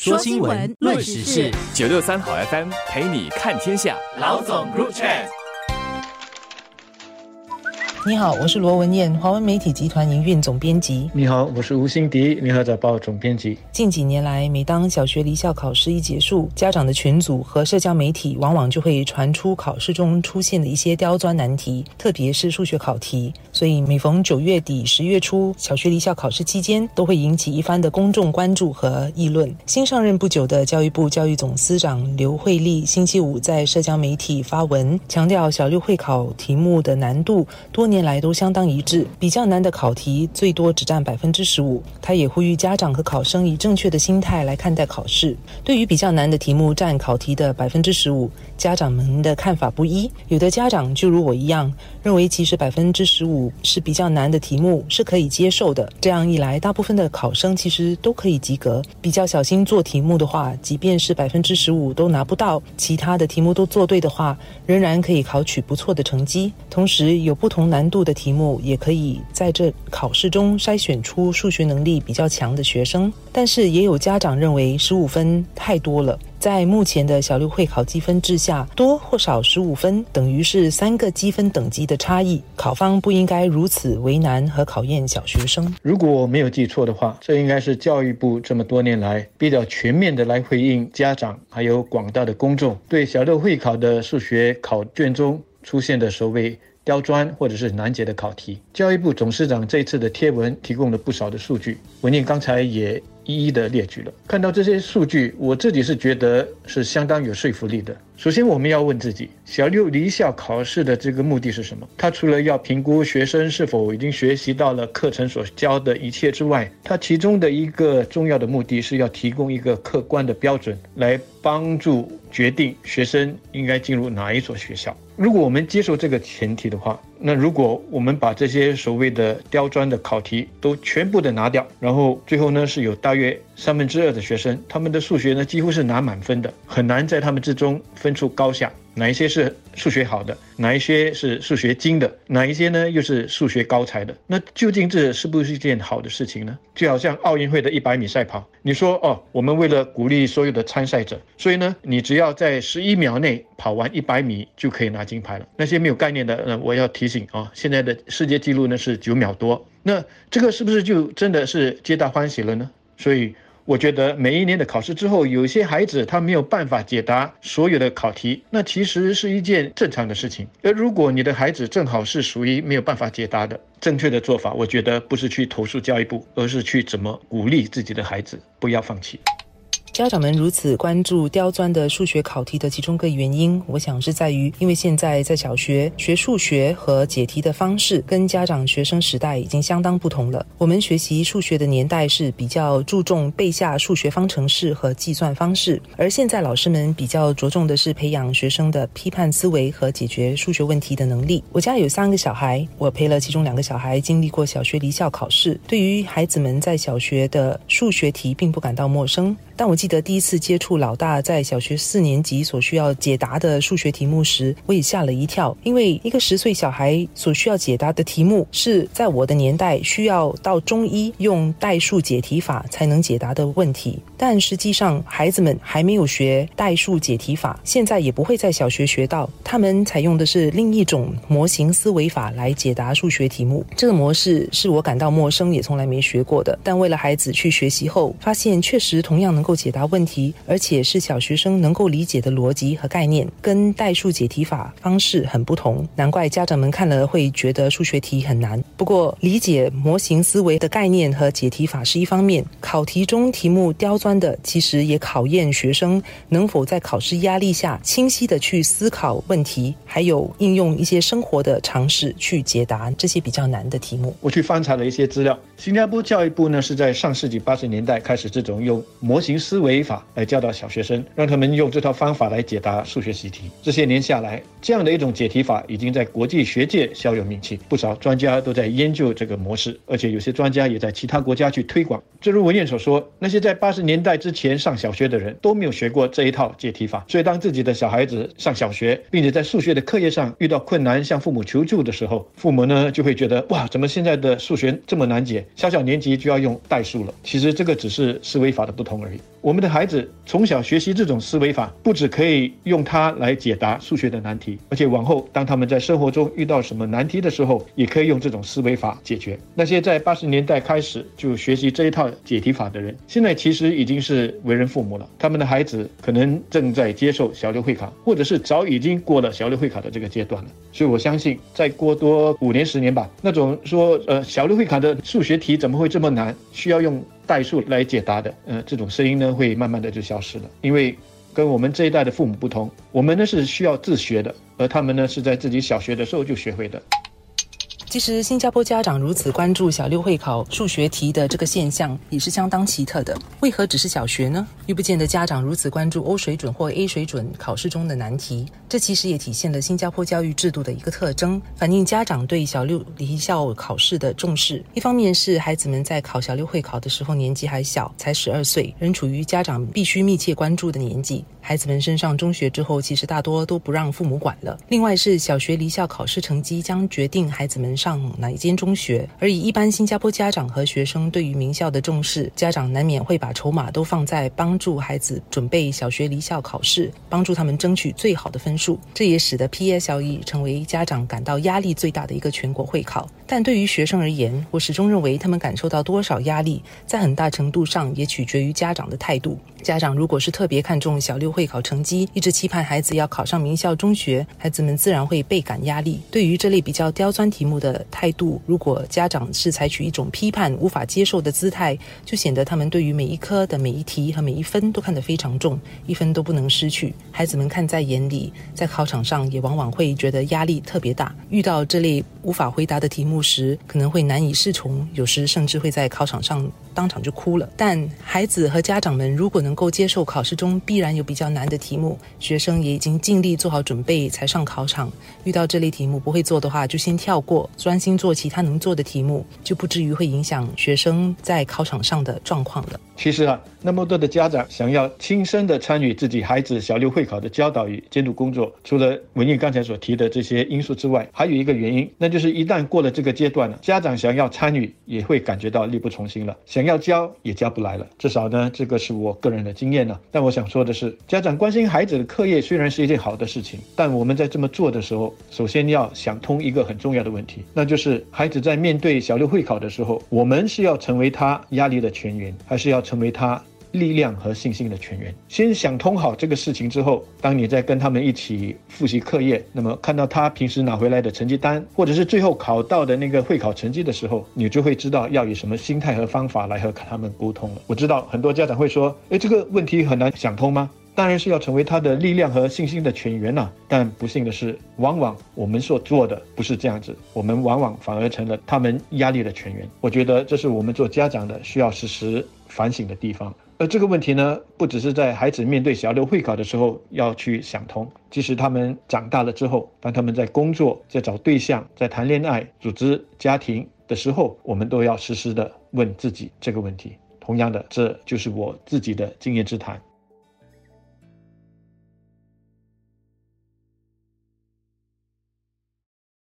说新闻，论时事，九六三好 FM 陪你看天下。老总入场。你好，我是罗文燕，华文媒体集团营运总编辑。你好，我是吴欣迪，联合早报总编辑。近几年来，每当小学离校考试一结束，家长的群组和社交媒体往往就会传出考试中出现的一些刁钻难题，特别是数学考题。所以每逢九月底、十月初，小学离校考试期间，都会引起一番的公众关注和议论。新上任不久的教育部教育总司长刘慧丽，星期五在社交媒体发文，强调小六会考题目的难度多年。来都相当一致，比较难的考题最多只占百分之十五。他也呼吁家长和考生以正确的心态来看待考试。对于比较难的题目占考题的百分之十五，家长们的看法不一。有的家长就如我一样，认为其实百分之十五是比较难的题目是可以接受的。这样一来，大部分的考生其实都可以及格。比较小心做题目的话，即便是百分之十五都拿不到，其他的题目都做对的话，仍然可以考取不错的成绩。同时，有不同难。度的题目也可以在这考试中筛选出数学能力比较强的学生，但是也有家长认为十五分太多了。在目前的小六会考积分制下，多或少十五分等于是三个积分等级的差异，考方不应该如此为难和考验小学生。如果我没有记错的话，这应该是教育部这么多年来比较全面的来回应家长还有广大的公众对小六会考的数学考卷中出现的所谓。刁钻或者是难解的考题，教育部董事长这次的贴文提供了不少的数据，文念刚才也一一的列举了。看到这些数据，我自己是觉得是相当有说服力的。首先，我们要问自己，小六离校考试的这个目的是什么？他除了要评估学生是否已经学习到了课程所教的一切之外，他其中的一个重要的目的是要提供一个客观的标准，来帮助决定学生应该进入哪一所学校。如果我们接受这个前提的话，那如果我们把这些所谓的刁钻的考题都全部的拿掉，然后最后呢是有大约三分之二的学生，他们的数学呢几乎是拿满分的，很难在他们之中分出高下。哪一些是数学好的，哪一些是数学精的，哪一些呢又是数学高才的？那究竟这是不是一件好的事情呢？就好像奥运会的一百米赛跑，你说哦，我们为了鼓励所有的参赛者，所以呢，你只要在十一秒内跑完一百米就可以拿金牌了。那些没有概念的，呃，我要提醒啊，现在的世界纪录呢是九秒多，那这个是不是就真的是皆大欢喜了呢？所以。我觉得每一年的考试之后，有些孩子他没有办法解答所有的考题，那其实是一件正常的事情。而如果你的孩子正好是属于没有办法解答的，正确的做法，我觉得不是去投诉教育部，而是去怎么鼓励自己的孩子不要放弃。家长们如此关注刁钻的数学考题的其中一个原因，我想是在于，因为现在在小学学数学和解题的方式跟家长学生时代已经相当不同了。我们学习数学的年代是比较注重背下数学方程式和计算方式，而现在老师们比较着重的是培养学生的批判思维和解决数学问题的能力。我家有三个小孩，我陪了其中两个小孩经历过小学离校考试，对于孩子们在小学的数学题并不感到陌生。但我记得第一次接触老大在小学四年级所需要解答的数学题目时，我也吓了一跳，因为一个十岁小孩所需要解答的题目是在我的年代需要到中医用代数解题法才能解答的问题。但实际上，孩子们还没有学代数解题法，现在也不会在小学学到。他们采用的是另一种模型思维法来解答数学题目。这个模式是我感到陌生，也从来没学过的。但为了孩子去学习后，发现确实同样能。够解答问题，而且是小学生能够理解的逻辑和概念，跟代数解题法方式很不同。难怪家长们看了会觉得数学题很难。不过，理解模型思维的概念和解题法是一方面，考题中题目刁钻的，其实也考验学生能否在考试压力下清晰的去思考问题，还有应用一些生活的常识去解答这些比较难的题目。我去翻查了一些资料，新加坡教育部呢是在上世纪八十年代开始这种用模型。思维法来教导小学生，让他们用这套方法来解答数学习题。这些年下来，这样的一种解题法已经在国际学界小有名气，不少专家都在研究这个模式，而且有些专家也在其他国家去推广。正如文彦所说，那些在八十年代之前上小学的人都没有学过这一套解题法，所以当自己的小孩子上小学，并且在数学的课业上遇到困难向父母求助的时候，父母呢就会觉得哇，怎么现在的数学这么难解？小小年纪就要用代数了？其实这个只是思维法的不同而已。我们的孩子从小学习这种思维法，不只可以用它来解答数学的难题，而且往后当他们在生活中遇到什么难题的时候，也可以用这种思维法解决。那些在八十年代开始就学习这一套解题法的人，现在其实已经是为人父母了，他们的孩子可能正在接受小六会考，或者是早已经过了小六会考的这个阶段了。所以我相信，再过多五年十年吧，那种说呃小六会考的数学题怎么会这么难，需要用。代数来解答的，呃，这种声音呢会慢慢的就消失了，因为跟我们这一代的父母不同，我们呢是需要自学的，而他们呢是在自己小学的时候就学会的。其实，新加坡家长如此关注小六会考数学题的这个现象，也是相当奇特的。为何只是小学呢？又不见得家长如此关注 O 水准或 A 水准考试中的难题。这其实也体现了新加坡教育制度的一个特征，反映家长对小六离校考试的重视。一方面是孩子们在考小六会考的时候年纪还小，才十二岁，仍处于家长必须密切关注的年纪。孩子们升上中学之后，其实大多都不让父母管了。另外是小学离校考试成绩将决定孩子们上哪一间中学，而以一般新加坡家长和学生对于名校的重视，家长难免会把筹码都放在帮助孩子准备小学离校考试，帮助他们争取最好的分这也使得 PSLE 成为家长感到压力最大的一个全国会考。但对于学生而言，我始终认为他们感受到多少压力，在很大程度上也取决于家长的态度。家长如果是特别看重小六会考成绩，一直期盼孩子要考上名校中学，孩子们自然会倍感压力。对于这类比较刁钻题目的态度，如果家长是采取一种批判、无法接受的姿态，就显得他们对于每一科的每一题和每一分都看得非常重，一分都不能失去。孩子们看在眼里，在考场上也往往会觉得压力特别大。遇到这类无法回答的题目时，可能会难以适从，有时甚至会在考场上当场就哭了。但孩子和家长们如果能够接受考试中必然有比较难的题目，学生也已经尽力做好准备才上考场。遇到这类题目不会做的话，就先跳过，专心做其他能做的题目，就不至于会影响学生在考场上的状况了。其实啊，那么多的家长想要亲身的参与自己孩子小六会考的教导与监督工作，除了文艺刚才所提的这些因素之外，还有一个原因，那就就是一旦过了这个阶段了，家长想要参与也会感觉到力不从心了，想要教也教不来了。至少呢，这个是我个人的经验呢。但我想说的是，家长关心孩子的课业虽然是一件好的事情，但我们在这么做的时候，首先要想通一个很重要的问题，那就是孩子在面对小六会考的时候，我们是要成为他压力的泉源，还是要？成为他力量和信心的泉源。先想通好这个事情之后，当你在跟他们一起复习课业，那么看到他平时拿回来的成绩单，或者是最后考到的那个会考成绩的时候，你就会知道要以什么心态和方法来和他们沟通了。我知道很多家长会说：“诶，这个问题很难想通吗？”当然是要成为他的力量和信心的泉源了。但不幸的是，往往我们所做的不是这样子，我们往往反而成了他们压力的泉源。我觉得这是我们做家长的需要时时。反省的地方，而这个问题呢，不只是在孩子面对小六会考的时候要去想通，即使他们长大了之后，当他们在工作、在找对象、在谈恋爱、组织家庭的时候，我们都要时时的问自己这个问题。同样的，这就是我自己的经验之谈。